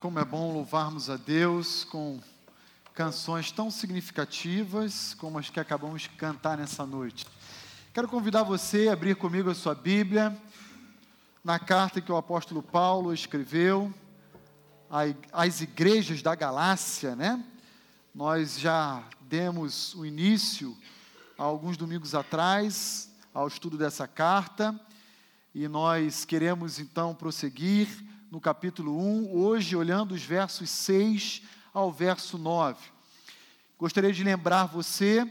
Como é bom louvarmos a Deus com canções tão significativas como as que acabamos de cantar nessa noite. Quero convidar você a abrir comigo a sua Bíblia na carta que o apóstolo Paulo escreveu às igrejas da Galácia, né? Nós já demos o início há alguns domingos atrás ao estudo dessa carta e nós queremos então prosseguir no capítulo 1, hoje olhando os versos 6 ao verso 9. Gostaria de lembrar você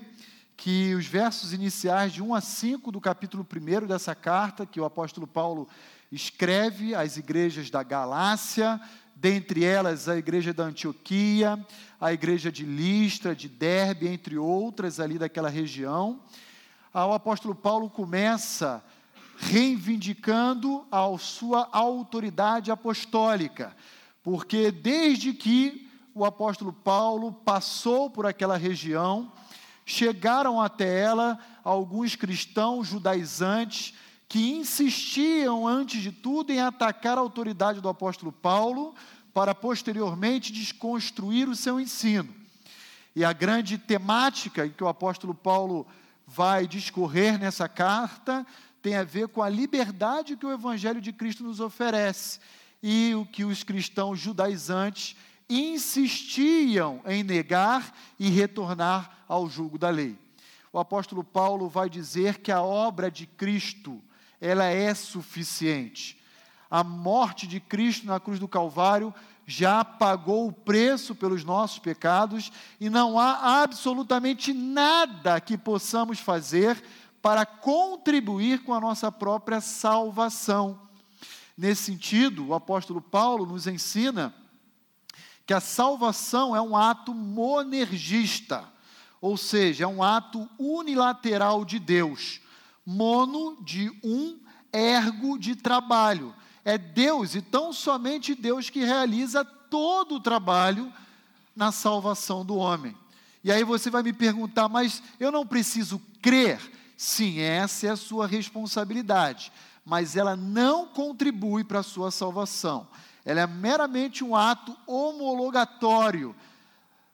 que os versos iniciais de 1 a 5 do capítulo 1 dessa carta, que o apóstolo Paulo escreve às igrejas da Galácia, dentre elas a igreja da Antioquia, a igreja de Listra, de Derbe, entre outras ali daquela região. O apóstolo Paulo começa reivindicando a sua autoridade apostólica, porque desde que o apóstolo Paulo passou por aquela região, chegaram até ela alguns cristãos judaizantes que insistiam, antes de tudo, em atacar a autoridade do apóstolo Paulo, para posteriormente desconstruir o seu ensino. E a grande temática que o apóstolo Paulo vai discorrer nessa carta tem a ver com a liberdade que o Evangelho de Cristo nos oferece e o que os cristãos judaizantes insistiam em negar e retornar ao jugo da lei. O apóstolo Paulo vai dizer que a obra de Cristo, ela é suficiente. A morte de Cristo na cruz do Calvário já pagou o preço pelos nossos pecados e não há absolutamente nada que possamos fazer para contribuir com a nossa própria salvação. Nesse sentido, o apóstolo Paulo nos ensina que a salvação é um ato monergista, ou seja, é um ato unilateral de Deus. Mono de um, ergo de trabalho. É Deus e tão somente Deus que realiza todo o trabalho na salvação do homem. E aí você vai me perguntar, mas eu não preciso crer Sim, essa é a sua responsabilidade, mas ela não contribui para a sua salvação. Ela é meramente um ato homologatório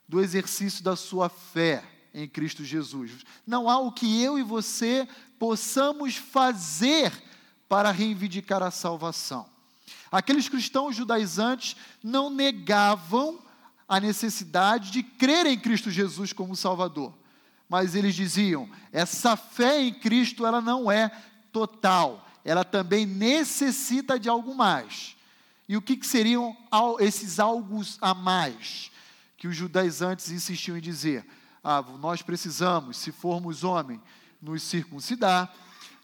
do exercício da sua fé em Cristo Jesus. Não há o que eu e você possamos fazer para reivindicar a salvação. Aqueles cristãos judaizantes não negavam a necessidade de crer em Cristo Jesus como Salvador mas eles diziam: essa fé em Cristo ela não é total, ela também necessita de algo mais. E o que, que seriam esses algo a mais que os judaizantes insistiam em dizer? Ah, nós precisamos, se formos homem, nos circuncidar,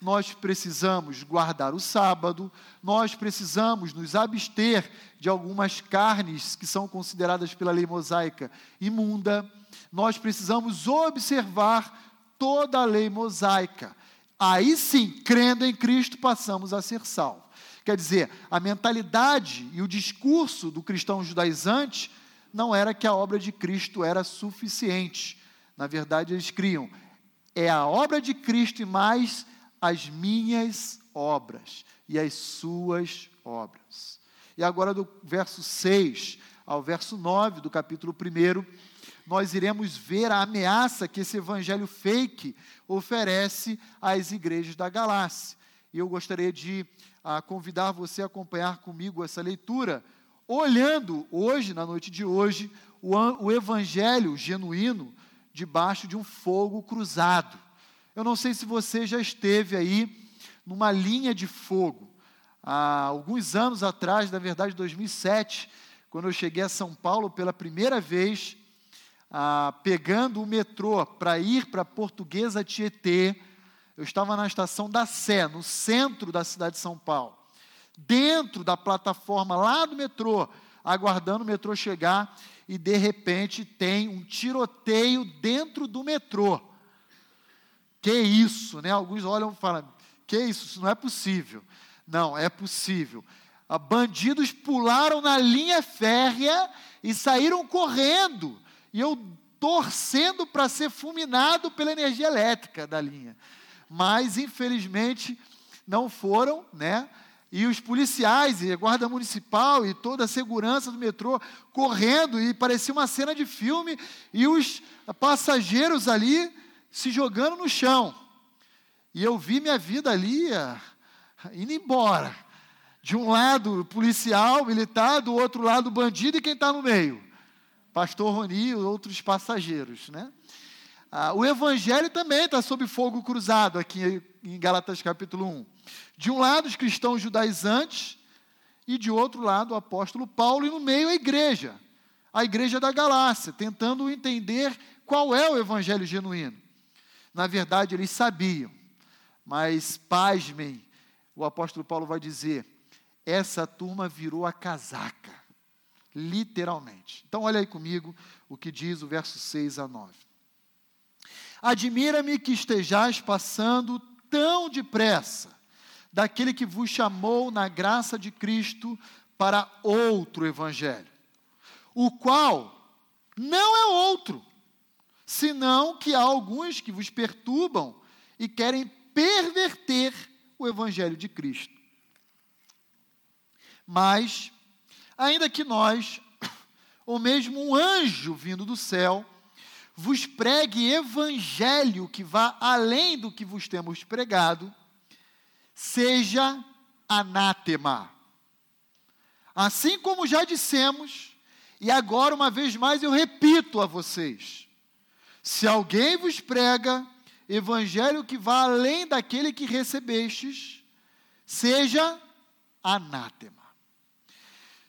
nós precisamos guardar o sábado, nós precisamos nos abster de algumas carnes que são consideradas pela lei mosaica imunda, nós precisamos observar toda a lei mosaica. Aí sim, crendo em Cristo, passamos a ser salvos. Quer dizer, a mentalidade e o discurso do cristão judaizante não era que a obra de Cristo era suficiente. Na verdade, eles criam, é a obra de Cristo e mais as minhas obras e as suas obras. E agora, do verso 6 ao verso 9 do capítulo 1, nós iremos ver a ameaça que esse evangelho fake oferece às igrejas da Galácia. E eu gostaria de ah, convidar você a acompanhar comigo essa leitura, olhando hoje, na noite de hoje, o, o evangelho genuíno debaixo de um fogo cruzado. Eu não sei se você já esteve aí numa linha de fogo. Há alguns anos atrás, na verdade, 2007, quando eu cheguei a São Paulo pela primeira vez, ah, pegando o metrô para ir para Portuguesa Tietê, eu estava na estação da Sé, no centro da cidade de São Paulo, dentro da plataforma lá do metrô, aguardando o metrô chegar, e de repente tem um tiroteio dentro do metrô. Que isso, né? Alguns olham e falam: que isso, isso não é possível. Não, é possível. Ah, bandidos pularam na linha férrea e saíram correndo e eu torcendo para ser fulminado pela energia elétrica da linha. Mas, infelizmente, não foram, né? e os policiais e a guarda municipal e toda a segurança do metrô correndo e parecia uma cena de filme e os passageiros ali se jogando no chão. E eu vi minha vida ali ah, indo embora. De um lado policial, militar, do outro lado bandido e quem está no meio? Pastor Roni e outros passageiros, né? Ah, o evangelho também está sob fogo cruzado aqui em Galatas capítulo 1. De um lado, os cristãos judaizantes, e de outro lado, o apóstolo Paulo, e no meio, a igreja, a igreja da Galácia, tentando entender qual é o evangelho genuíno. Na verdade, eles sabiam, mas pasmem, o apóstolo Paulo vai dizer: essa turma virou a casaca, literalmente. Então, olha aí comigo o que diz o verso 6 a 9. Admira-me que estejais passando tão depressa daquele que vos chamou na graça de Cristo para outro evangelho, o qual não é outro, senão que há alguns que vos perturbam e querem perverter o evangelho de Cristo. Mas, ainda que nós, ou mesmo um anjo vindo do céu, vos pregue evangelho que vá além do que vos temos pregado, seja anátema. Assim como já dissemos, e agora uma vez mais eu repito a vocês: se alguém vos prega evangelho que vá além daquele que recebestes, seja anátema.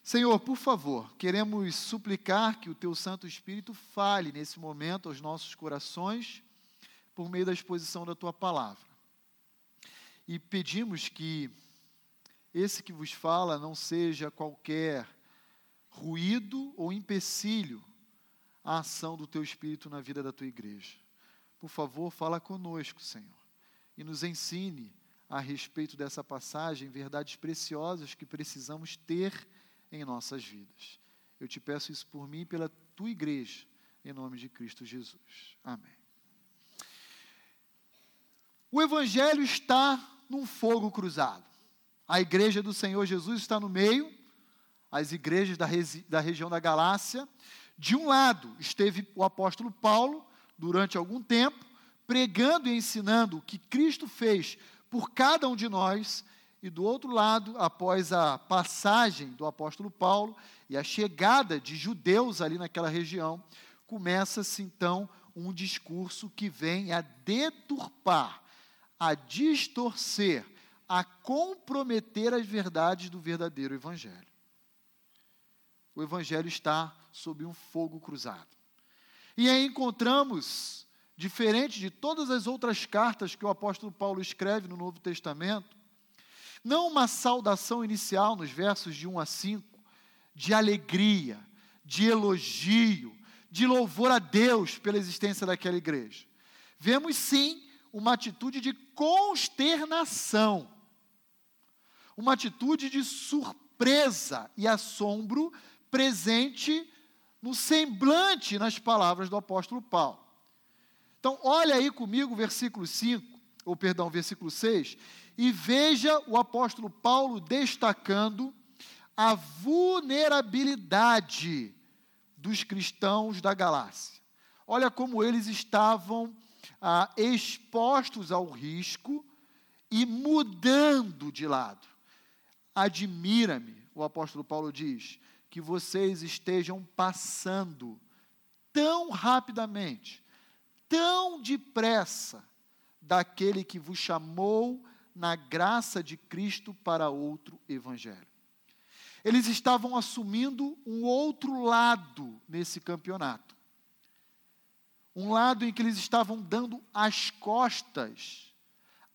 Senhor, por favor, queremos suplicar que o Teu Santo Espírito fale nesse momento aos nossos corações por meio da exposição da Tua palavra. E pedimos que esse que vos fala não seja qualquer ruído ou empecilho à ação do Teu Espírito na vida da Tua igreja. Por favor, fala conosco, Senhor, e nos ensine a respeito dessa passagem verdades preciosas que precisamos ter em nossas vidas. Eu te peço isso por mim e pela tua igreja, em nome de Cristo Jesus. Amém. O Evangelho está num fogo cruzado. A igreja do Senhor Jesus está no meio, as igrejas da, da região da Galácia. De um lado esteve o apóstolo Paulo, durante algum tempo, pregando e ensinando o que Cristo fez por cada um de nós e do outro lado, após a passagem do apóstolo Paulo e a chegada de judeus ali naquela região, começa-se então um discurso que vem a deturpar, a distorcer, a comprometer as verdades do verdadeiro evangelho. O evangelho está sob um fogo cruzado. E aí encontramos, diferente de todas as outras cartas que o apóstolo Paulo escreve no Novo Testamento, não uma saudação inicial nos versos de 1 a 5, de alegria, de elogio, de louvor a Deus pela existência daquela igreja. Vemos sim uma atitude de consternação, uma atitude de surpresa e assombro presente no semblante nas palavras do apóstolo Paulo. Então, olha aí comigo o versículo 5, ou perdão, versículo 6, e veja o apóstolo Paulo destacando a vulnerabilidade dos cristãos da Galácia. Olha como eles estavam ah, expostos ao risco e mudando de lado. Admira-me, o apóstolo Paulo diz, que vocês estejam passando tão rapidamente, tão depressa, daquele que vos chamou na graça de Cristo para outro evangelho. Eles estavam assumindo um outro lado nesse campeonato. Um lado em que eles estavam dando as costas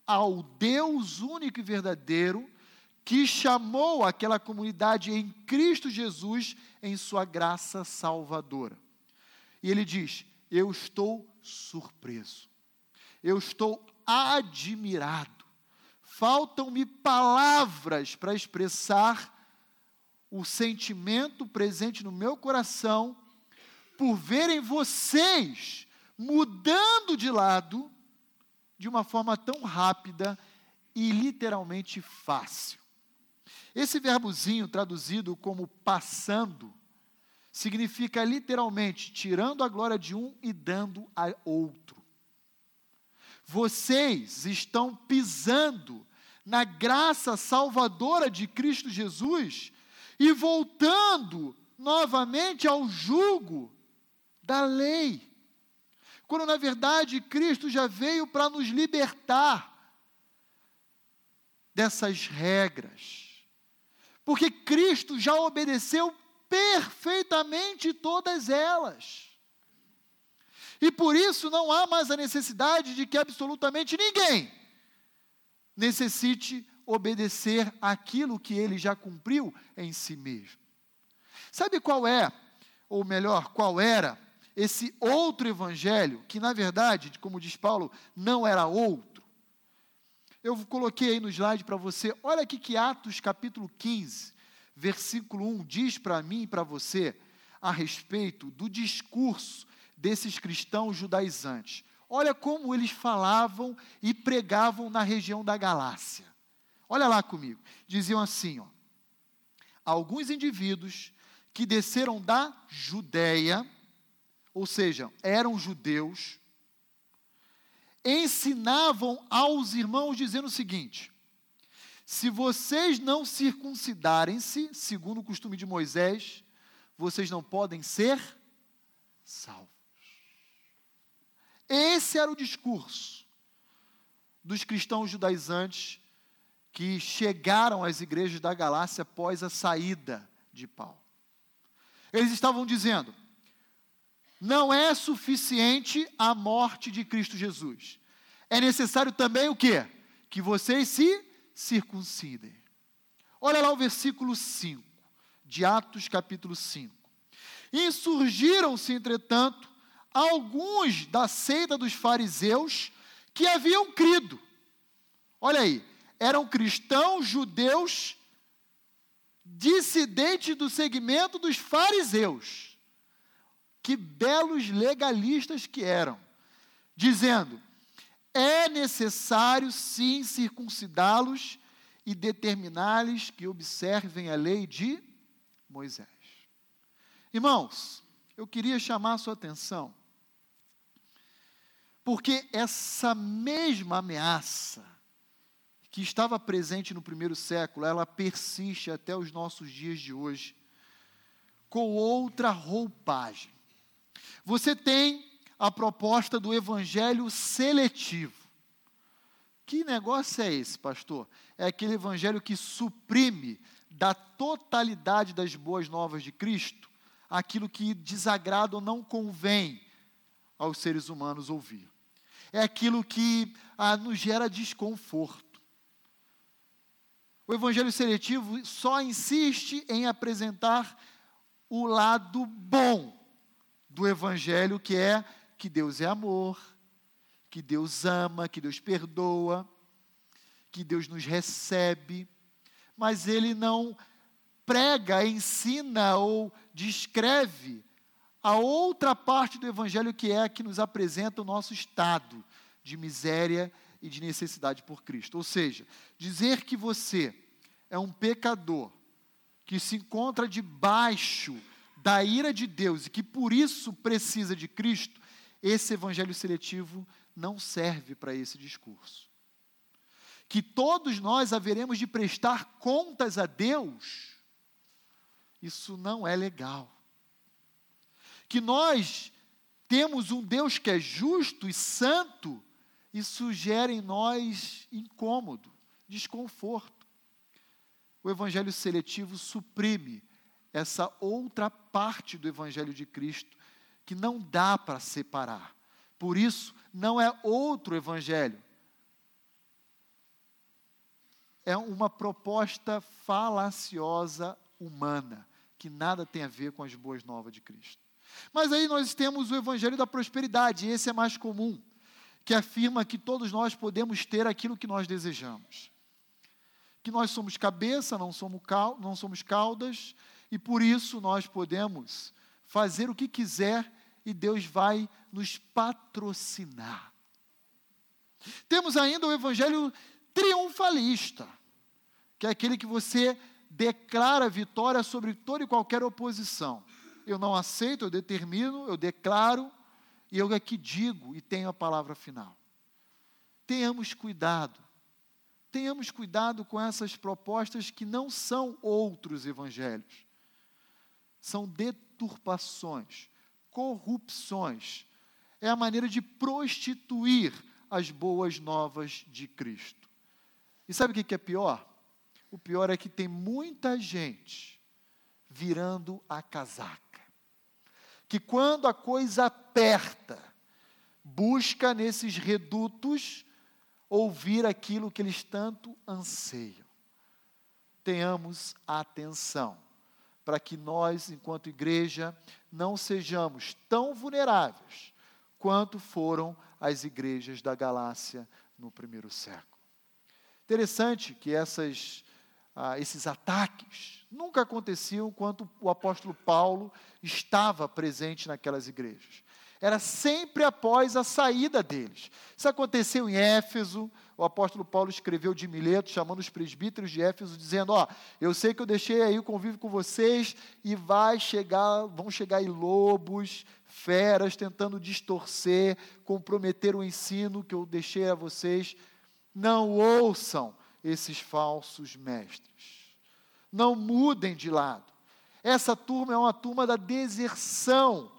ao Deus único e verdadeiro que chamou aquela comunidade em Cristo Jesus em sua graça salvadora. E ele diz: Eu estou surpreso, eu estou admirado faltam-me palavras para expressar o sentimento presente no meu coração por verem vocês mudando de lado de uma forma tão rápida e literalmente fácil. Esse verbozinho traduzido como passando significa literalmente tirando a glória de um e dando a outro. Vocês estão pisando na graça salvadora de Cristo Jesus e voltando novamente ao jugo da lei. Quando na verdade Cristo já veio para nos libertar dessas regras. Porque Cristo já obedeceu perfeitamente todas elas. E por isso não há mais a necessidade de que absolutamente ninguém necessite obedecer aquilo que ele já cumpriu em si mesmo. Sabe qual é, ou melhor, qual era esse outro evangelho, que na verdade, como diz Paulo, não era outro? Eu coloquei aí no slide para você, olha aqui que Atos capítulo 15, versículo 1 diz para mim e para você a respeito do discurso desses cristãos judaizantes. Olha como eles falavam e pregavam na região da Galácia. Olha lá comigo. Diziam assim, ó: Alguns indivíduos que desceram da Judéia, ou seja, eram judeus, ensinavam aos irmãos dizendo o seguinte: se vocês não circuncidarem-se, segundo o costume de Moisés, vocês não podem ser salvos. Esse era o discurso dos cristãos judaizantes que chegaram às igrejas da Galácia após a saída de Paulo. Eles estavam dizendo: não é suficiente a morte de Cristo Jesus. É necessário também o quê? Que vocês se circuncidem. Olha lá o versículo 5, de Atos capítulo 5. Insurgiram-se, entretanto, alguns da seita dos fariseus que haviam crido. Olha aí, eram cristãos judeus dissidentes do segmento dos fariseus. Que belos legalistas que eram, dizendo: é necessário sim circuncidá-los e determinar-lhes que observem a lei de Moisés. Irmãos, eu queria chamar a sua atenção, porque essa mesma ameaça que estava presente no primeiro século, ela persiste até os nossos dias de hoje, com outra roupagem. Você tem a proposta do evangelho seletivo. Que negócio é esse, pastor? É aquele evangelho que suprime da totalidade das boas novas de Cristo aquilo que desagrada ou não convém aos seres humanos ouvir. É aquilo que ah, nos gera desconforto. O evangelho seletivo só insiste em apresentar o lado bom do evangelho, que é que Deus é amor, que Deus ama, que Deus perdoa, que Deus nos recebe, mas ele não prega, ensina ou descreve a outra parte do evangelho que é a que nos apresenta o nosso estado de miséria e de necessidade por Cristo. Ou seja, dizer que você é um pecador que se encontra debaixo da ira de Deus e que por isso precisa de Cristo, esse evangelho seletivo não serve para esse discurso. Que todos nós haveremos de prestar contas a Deus, isso não é legal. Que nós temos um Deus que é justo e santo, isso gera em nós incômodo, desconforto. O evangelho seletivo suprime essa outra parte do evangelho de Cristo que não dá para separar. Por isso, não é outro evangelho. É uma proposta falaciosa humana, que nada tem a ver com as boas novas de Cristo. Mas aí nós temos o evangelho da prosperidade, esse é mais comum, que afirma que todos nós podemos ter aquilo que nós desejamos. Que nós somos cabeça, não somos, não somos caudas, e por isso nós podemos fazer o que quiser e Deus vai nos patrocinar. Temos ainda o evangelho triunfalista, que é aquele que você declara vitória sobre toda e qualquer oposição. Eu não aceito, eu determino, eu declaro, e eu aqui digo e tenho a palavra final. Tenhamos cuidado. Tenhamos cuidado com essas propostas que não são outros evangelhos. São deturpações, corrupções. É a maneira de prostituir as boas novas de Cristo. E sabe o que é pior? O pior é que tem muita gente virando a casaca. Que quando a coisa aperta, busca nesses redutos ouvir aquilo que eles tanto anseiam. Tenhamos atenção para que nós, enquanto igreja, não sejamos tão vulneráveis quanto foram as igrejas da Galácia no primeiro século. Interessante que essas, ah, esses ataques nunca aconteciam quando o apóstolo Paulo estava presente naquelas igrejas era sempre após a saída deles. Isso aconteceu em Éfeso, o apóstolo Paulo escreveu de Mileto, chamando os presbíteros de Éfeso, dizendo: Ó, eu sei que eu deixei aí o convívio com vocês e vai chegar, vão chegar aí lobos, feras, tentando distorcer, comprometer o ensino que eu deixei a vocês. Não ouçam esses falsos mestres. Não mudem de lado. Essa turma é uma turma da deserção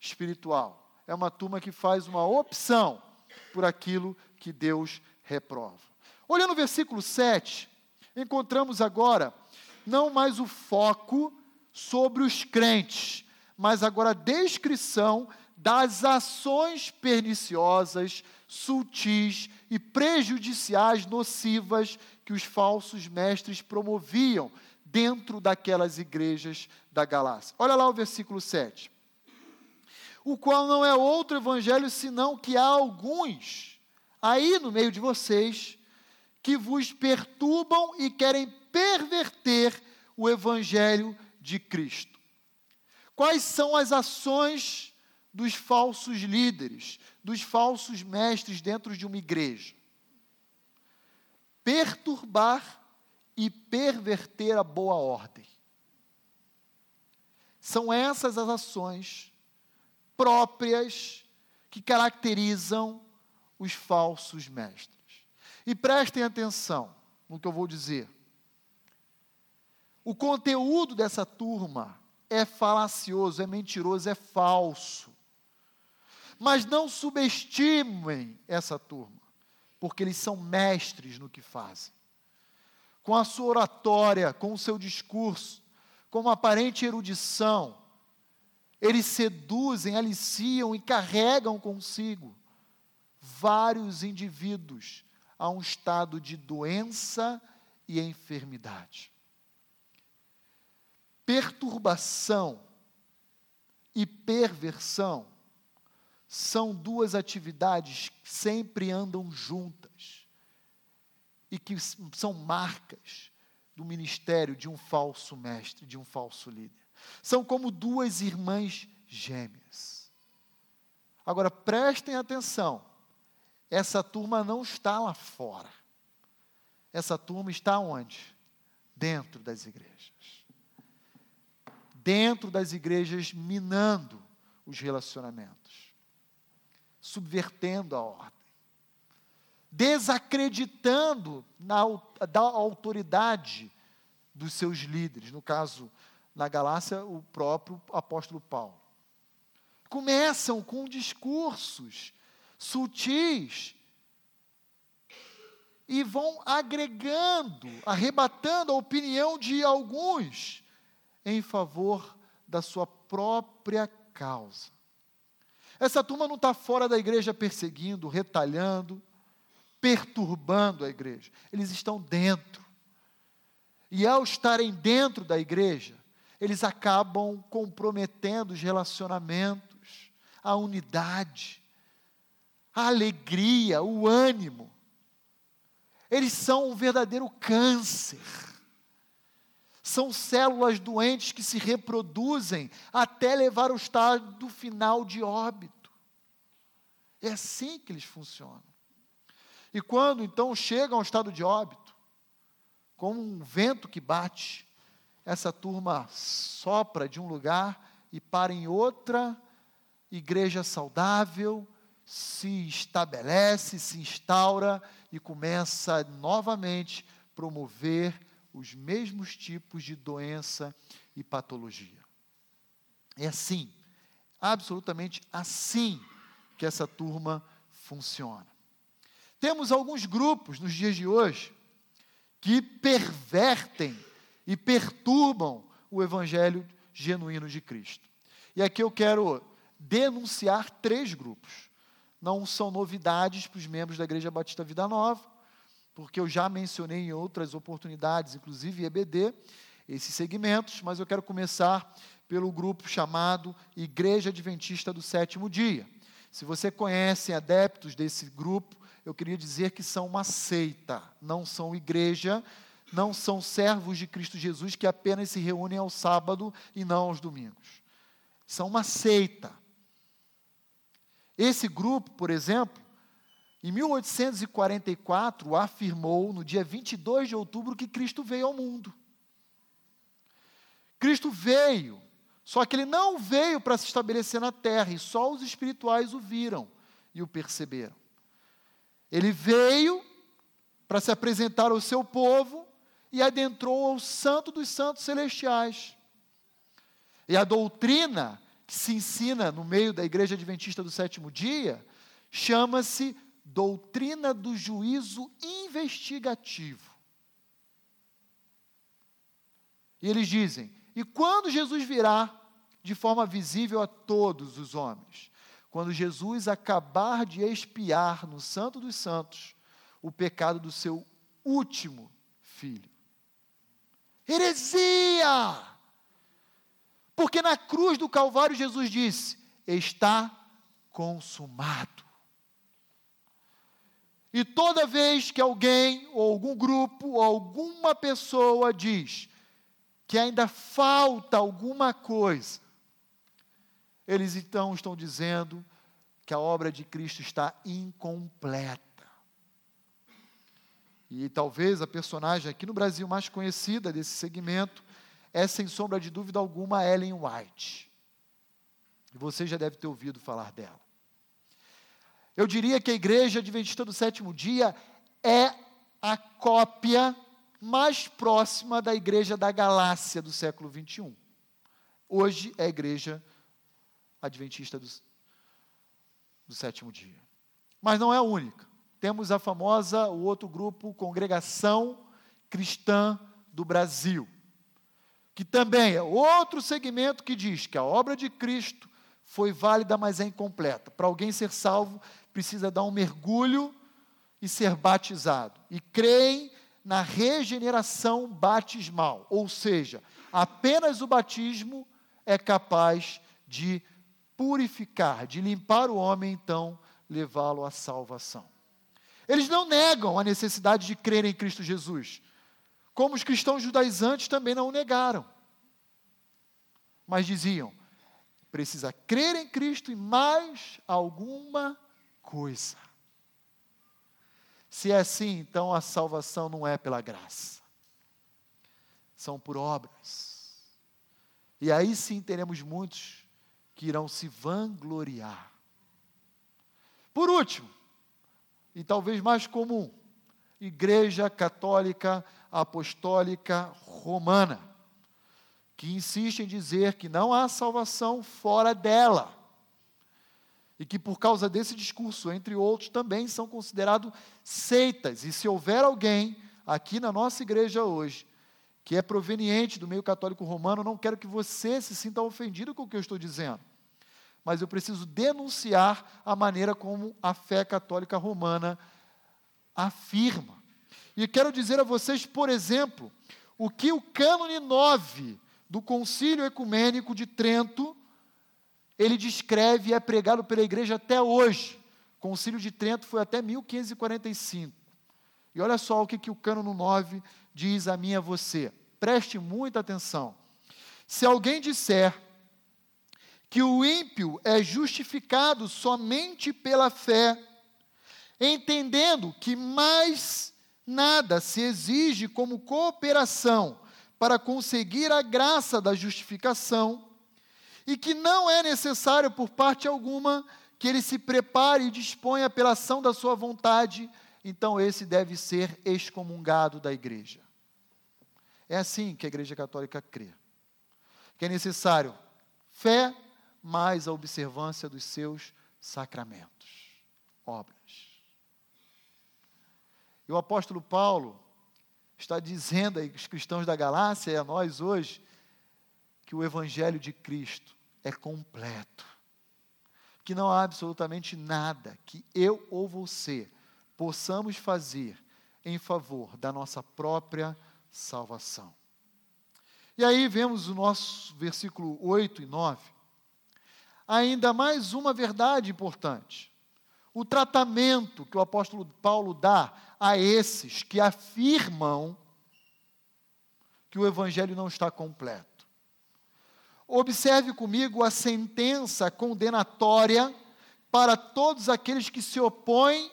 espiritual. É uma turma que faz uma opção por aquilo que Deus reprova. Olhando o versículo 7, encontramos agora não mais o foco sobre os crentes, mas agora a descrição das ações perniciosas, sutis e prejudiciais, nocivas que os falsos mestres promoviam dentro daquelas igrejas da Galácia. Olha lá o versículo 7 o qual não é outro evangelho senão que há alguns aí no meio de vocês que vos perturbam e querem perverter o evangelho de Cristo. Quais são as ações dos falsos líderes, dos falsos mestres dentro de uma igreja? Perturbar e perverter a boa ordem. São essas as ações próprias que caracterizam os falsos mestres. E prestem atenção no que eu vou dizer. O conteúdo dessa turma é falacioso, é mentiroso, é falso. Mas não subestimem essa turma, porque eles são mestres no que fazem. Com a sua oratória, com o seu discurso, com uma aparente erudição, eles seduzem, aliciam e carregam consigo vários indivíduos a um estado de doença e enfermidade. Perturbação e perversão são duas atividades que sempre andam juntas e que são marcas do ministério de um falso mestre, de um falso líder. São como duas irmãs gêmeas. Agora prestem atenção, essa turma não está lá fora. Essa turma está onde? Dentro das igrejas. Dentro das igrejas, minando os relacionamentos, subvertendo a ordem, desacreditando na, da autoridade dos seus líderes, no caso, na Galácia, o próprio apóstolo Paulo. Começam com discursos sutis e vão agregando, arrebatando a opinião de alguns em favor da sua própria causa. Essa turma não está fora da igreja perseguindo, retalhando, perturbando a igreja. Eles estão dentro. E ao estarem dentro da igreja, eles acabam comprometendo os relacionamentos, a unidade, a alegria, o ânimo. Eles são um verdadeiro câncer. São células doentes que se reproduzem até levar ao estado final de óbito. É assim que eles funcionam. E quando então chegam ao estado de óbito, como um vento que bate. Essa turma sopra de um lugar e para em outra igreja saudável, se estabelece, se instaura e começa novamente a promover os mesmos tipos de doença e patologia. É assim, absolutamente assim que essa turma funciona. Temos alguns grupos nos dias de hoje que pervertem e perturbam o evangelho genuíno de Cristo. E aqui eu quero denunciar três grupos. Não são novidades para os membros da Igreja Batista Vida Nova, porque eu já mencionei em outras oportunidades, inclusive EBD, esses segmentos, mas eu quero começar pelo grupo chamado Igreja Adventista do Sétimo Dia. Se você conhece adeptos desse grupo, eu queria dizer que são uma seita, não são igreja, não são servos de Cristo Jesus que apenas se reúnem ao sábado e não aos domingos. São uma seita. Esse grupo, por exemplo, em 1844, afirmou, no dia 22 de outubro, que Cristo veio ao mundo. Cristo veio, só que ele não veio para se estabelecer na terra, e só os espirituais o viram e o perceberam. Ele veio para se apresentar ao seu povo e adentrou ao Santo dos Santos Celestiais. E a doutrina que se ensina no meio da Igreja Adventista do Sétimo Dia chama-se doutrina do juízo investigativo. E eles dizem: e quando Jesus virá de forma visível a todos os homens? quando Jesus acabar de expiar no Santo dos Santos o pecado do seu último filho. Heresia! Porque na cruz do Calvário Jesus disse: Está consumado. E toda vez que alguém, ou algum grupo, ou alguma pessoa diz que ainda falta alguma coisa, eles então estão dizendo que a obra de Cristo está incompleta. E talvez a personagem aqui no Brasil mais conhecida desse segmento é, sem sombra de dúvida alguma, Ellen White. E você já deve ter ouvido falar dela. Eu diria que a Igreja Adventista do Sétimo Dia é a cópia mais próxima da Igreja da Galácia do século 21. Hoje é a Igreja adventista do, do sétimo dia. Mas não é a única. Temos a famosa, o outro grupo, Congregação Cristã do Brasil, que também é outro segmento que diz que a obra de Cristo foi válida, mas é incompleta. Para alguém ser salvo, precisa dar um mergulho e ser batizado. E creem na regeneração batismal, ou seja, apenas o batismo é capaz de purificar, de limpar o homem, então levá-lo à salvação. Eles não negam a necessidade de crer em Cristo Jesus, como os cristãos judaizantes também não o negaram. Mas diziam: precisa crer em Cristo e mais alguma coisa. Se é assim, então a salvação não é pela graça, são por obras. E aí sim teremos muitos que irão se vangloriar. Por último, e talvez mais comum, Igreja Católica Apostólica Romana, que insiste em dizer que não há salvação fora dela. E que por causa desse discurso, entre outros, também são considerados seitas. E se houver alguém aqui na nossa igreja hoje que é proveniente do meio católico romano, não quero que você se sinta ofendido com o que eu estou dizendo. Mas eu preciso denunciar a maneira como a fé católica romana afirma. E quero dizer a vocês, por exemplo, o que o cânone 9 do Concílio Ecumênico de Trento, ele descreve e é pregado pela igreja até hoje. O Concílio de Trento foi até 1545. E olha só o que, que o cânone 9 diz a mim e a você. Preste muita atenção. Se alguém disser que o ímpio é justificado somente pela fé, entendendo que mais nada se exige como cooperação para conseguir a graça da justificação e que não é necessário por parte alguma que ele se prepare e disponha pela ação da sua vontade, então esse deve ser excomungado da igreja. É assim que a Igreja Católica crê. Que é necessário fé mais a observância dos seus sacramentos, obras. E o apóstolo Paulo está dizendo aos cristãos da Galácia e a nós hoje que o evangelho de Cristo é completo. Que não há absolutamente nada que eu ou você possamos fazer em favor da nossa própria salvação. E aí vemos o nosso versículo 8 e 9. Ainda mais uma verdade importante. O tratamento que o apóstolo Paulo dá a esses que afirmam que o evangelho não está completo. Observe comigo a sentença condenatória para todos aqueles que se opõem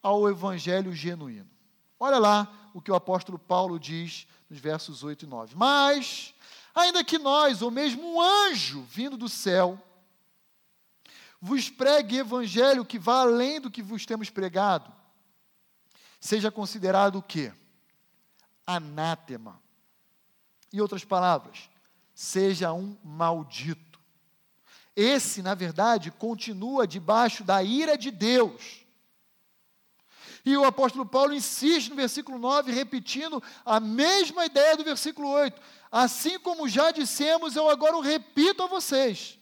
ao evangelho genuíno. Olha lá o que o apóstolo Paulo diz nos versos 8 e 9. Mas, ainda que nós, ou mesmo um anjo vindo do céu, vos pregue evangelho que vá além do que vos temos pregado, seja considerado o quê? Anátema. Em outras palavras, seja um maldito. Esse, na verdade, continua debaixo da ira de Deus e o apóstolo Paulo insiste no versículo 9, repetindo a mesma ideia do versículo 8. Assim como já dissemos, eu agora o repito a vocês.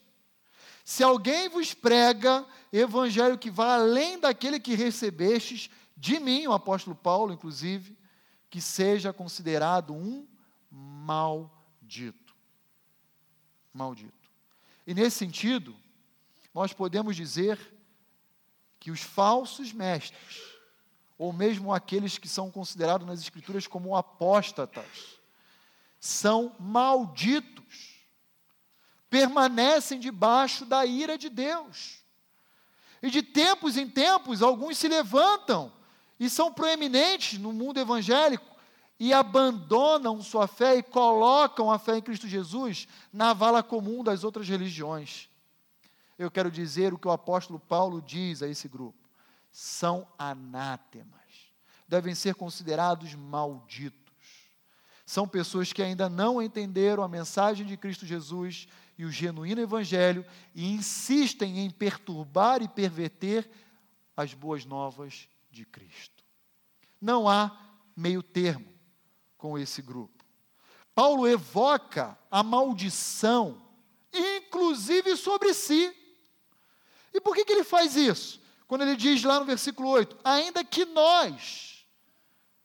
Se alguém vos prega evangelho que vá além daquele que recebestes, de mim, o apóstolo Paulo, inclusive, que seja considerado um maldito. Maldito. E nesse sentido, nós podemos dizer que os falsos mestres, ou mesmo aqueles que são considerados nas Escrituras como apóstatas, são malditos, permanecem debaixo da ira de Deus. E de tempos em tempos, alguns se levantam e são proeminentes no mundo evangélico e abandonam sua fé e colocam a fé em Cristo Jesus na vala comum das outras religiões. Eu quero dizer o que o apóstolo Paulo diz a esse grupo são anátemas, devem ser considerados malditos. São pessoas que ainda não entenderam a mensagem de Cristo Jesus e o genuíno Evangelho e insistem em perturbar e perverter as boas novas de Cristo. Não há meio termo com esse grupo. Paulo evoca a maldição, inclusive sobre si. E por que, que ele faz isso? Quando ele diz lá no versículo 8: ainda que nós,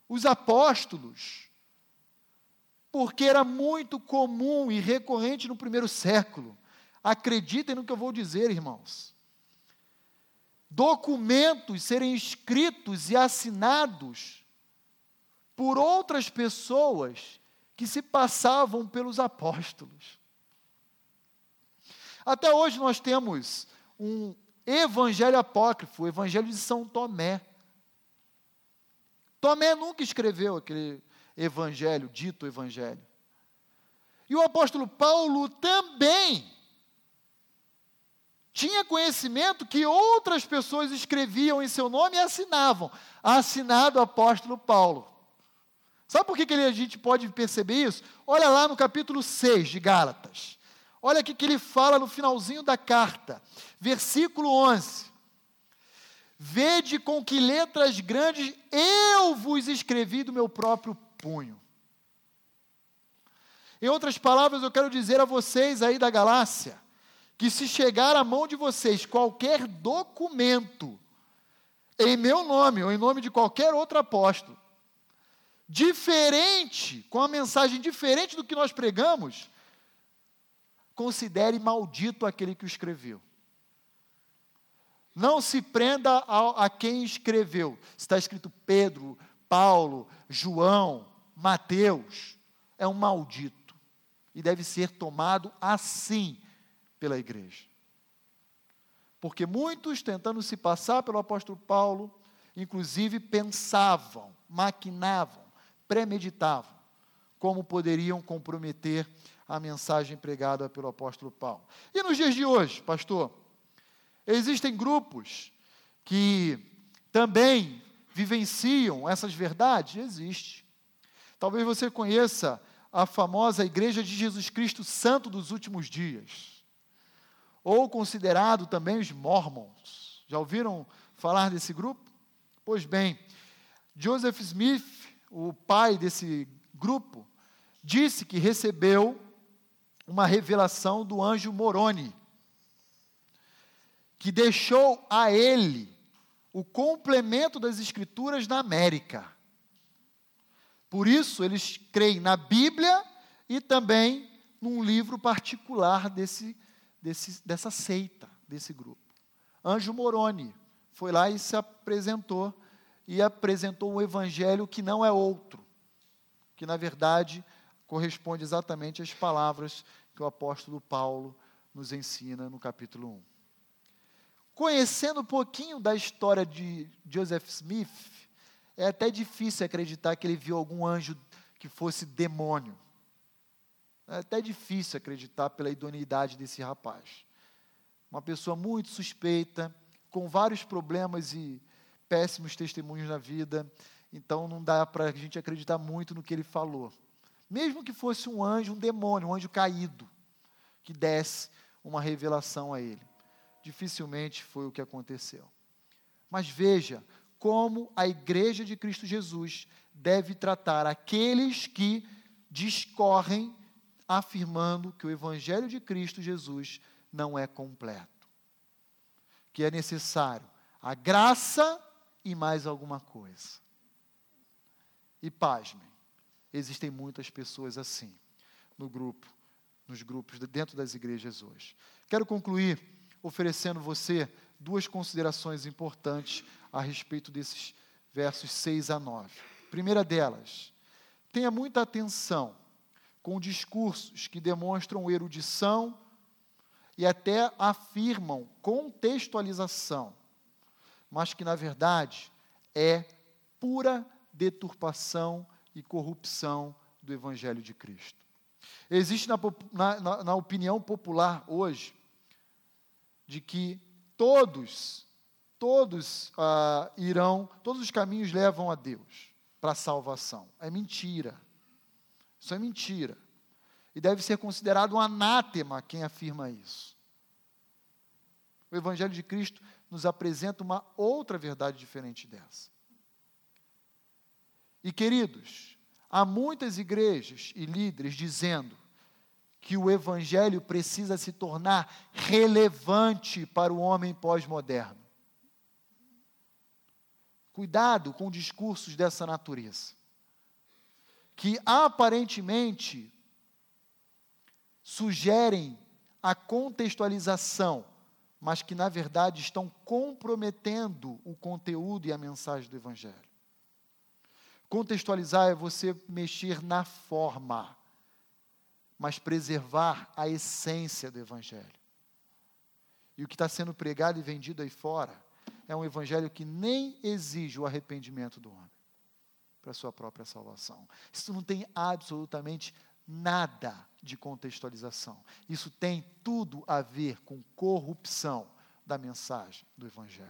os apóstolos, porque era muito comum e recorrente no primeiro século, acreditem no que eu vou dizer, irmãos. Documentos serem escritos e assinados por outras pessoas que se passavam pelos apóstolos. Até hoje nós temos um Evangelho apócrifo, o Evangelho de São Tomé. Tomé nunca escreveu aquele evangelho, dito evangelho. E o apóstolo Paulo também tinha conhecimento que outras pessoas escreviam em seu nome e assinavam. Assinado apóstolo Paulo. Sabe por que, que a gente pode perceber isso? Olha lá no capítulo 6 de Gálatas. Olha o que ele fala no finalzinho da carta, versículo 11. Vede com que letras grandes eu vos escrevi do meu próprio punho. Em outras palavras, eu quero dizer a vocês aí da Galácia, que se chegar à mão de vocês qualquer documento, em meu nome ou em nome de qualquer outro apóstolo, diferente, com a mensagem diferente do que nós pregamos, considere maldito aquele que o escreveu. Não se prenda a, a quem escreveu. Está escrito Pedro, Paulo, João, Mateus. É um maldito. E deve ser tomado assim pela igreja. Porque muitos, tentando se passar pelo apóstolo Paulo, inclusive pensavam, maquinavam, premeditavam como poderiam comprometer a mensagem pregada pelo apóstolo Paulo. E nos dias de hoje, pastor, existem grupos que também vivenciam essas verdades? Existe. Talvez você conheça a famosa Igreja de Jesus Cristo Santo dos Últimos Dias, ou considerado também os Mormons. Já ouviram falar desse grupo? Pois bem, Joseph Smith, o pai desse grupo, disse que recebeu uma revelação do anjo Moroni, que deixou a ele o complemento das Escrituras na América. Por isso, eles creem na Bíblia e também num livro particular desse, desse, dessa seita, desse grupo. Anjo Moroni foi lá e se apresentou, e apresentou um evangelho que não é outro, que na verdade corresponde exatamente às palavras que o apóstolo Paulo nos ensina no capítulo 1. Conhecendo um pouquinho da história de Joseph Smith, é até difícil acreditar que ele viu algum anjo que fosse demônio. É até difícil acreditar pela idoneidade desse rapaz. Uma pessoa muito suspeita, com vários problemas e péssimos testemunhos na vida, então não dá para a gente acreditar muito no que ele falou. Mesmo que fosse um anjo, um demônio, um anjo caído, que desse uma revelação a ele. Dificilmente foi o que aconteceu. Mas veja como a igreja de Cristo Jesus deve tratar aqueles que discorrem afirmando que o evangelho de Cristo Jesus não é completo. Que é necessário a graça e mais alguma coisa. E pasmem, Existem muitas pessoas assim no grupo, nos grupos dentro das igrejas hoje. Quero concluir oferecendo você duas considerações importantes a respeito desses versos 6 a 9. Primeira delas, tenha muita atenção com discursos que demonstram erudição e até afirmam contextualização, mas que na verdade é pura deturpação e corrupção do Evangelho de Cristo. Existe na, na, na opinião popular hoje de que todos, todos ah, irão, todos os caminhos levam a Deus para a salvação. É mentira. Isso é mentira. E deve ser considerado um anátema quem afirma isso. O Evangelho de Cristo nos apresenta uma outra verdade diferente dessa. E queridos, há muitas igrejas e líderes dizendo que o evangelho precisa se tornar relevante para o homem pós-moderno. Cuidado com discursos dessa natureza, que aparentemente sugerem a contextualização, mas que na verdade estão comprometendo o conteúdo e a mensagem do evangelho. Contextualizar é você mexer na forma, mas preservar a essência do Evangelho. E o que está sendo pregado e vendido aí fora é um Evangelho que nem exige o arrependimento do homem para a sua própria salvação. Isso não tem absolutamente nada de contextualização. Isso tem tudo a ver com corrupção da mensagem do Evangelho.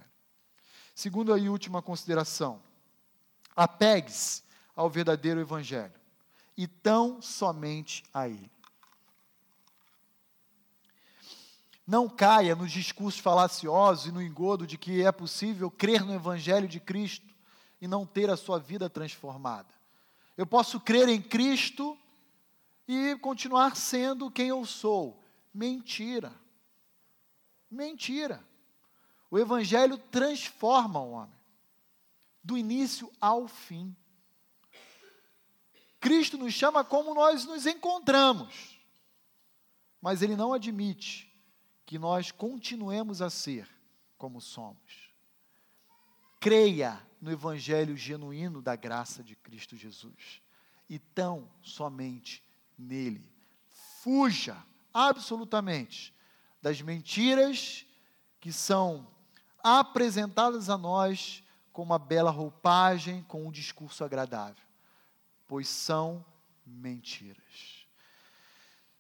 Segundo e última consideração, Apegue-se ao verdadeiro Evangelho e tão somente a ele. Não caia nos discursos falaciosos e no engodo de que é possível crer no Evangelho de Cristo e não ter a sua vida transformada. Eu posso crer em Cristo e continuar sendo quem eu sou. Mentira. Mentira. O Evangelho transforma o homem do início ao fim. Cristo nos chama como nós nos encontramos, mas Ele não admite que nós continuemos a ser como somos. Creia no Evangelho genuíno da graça de Cristo Jesus e tão somente nele. Fuja absolutamente das mentiras que são apresentadas a nós com uma bela roupagem, com um discurso agradável, pois são mentiras.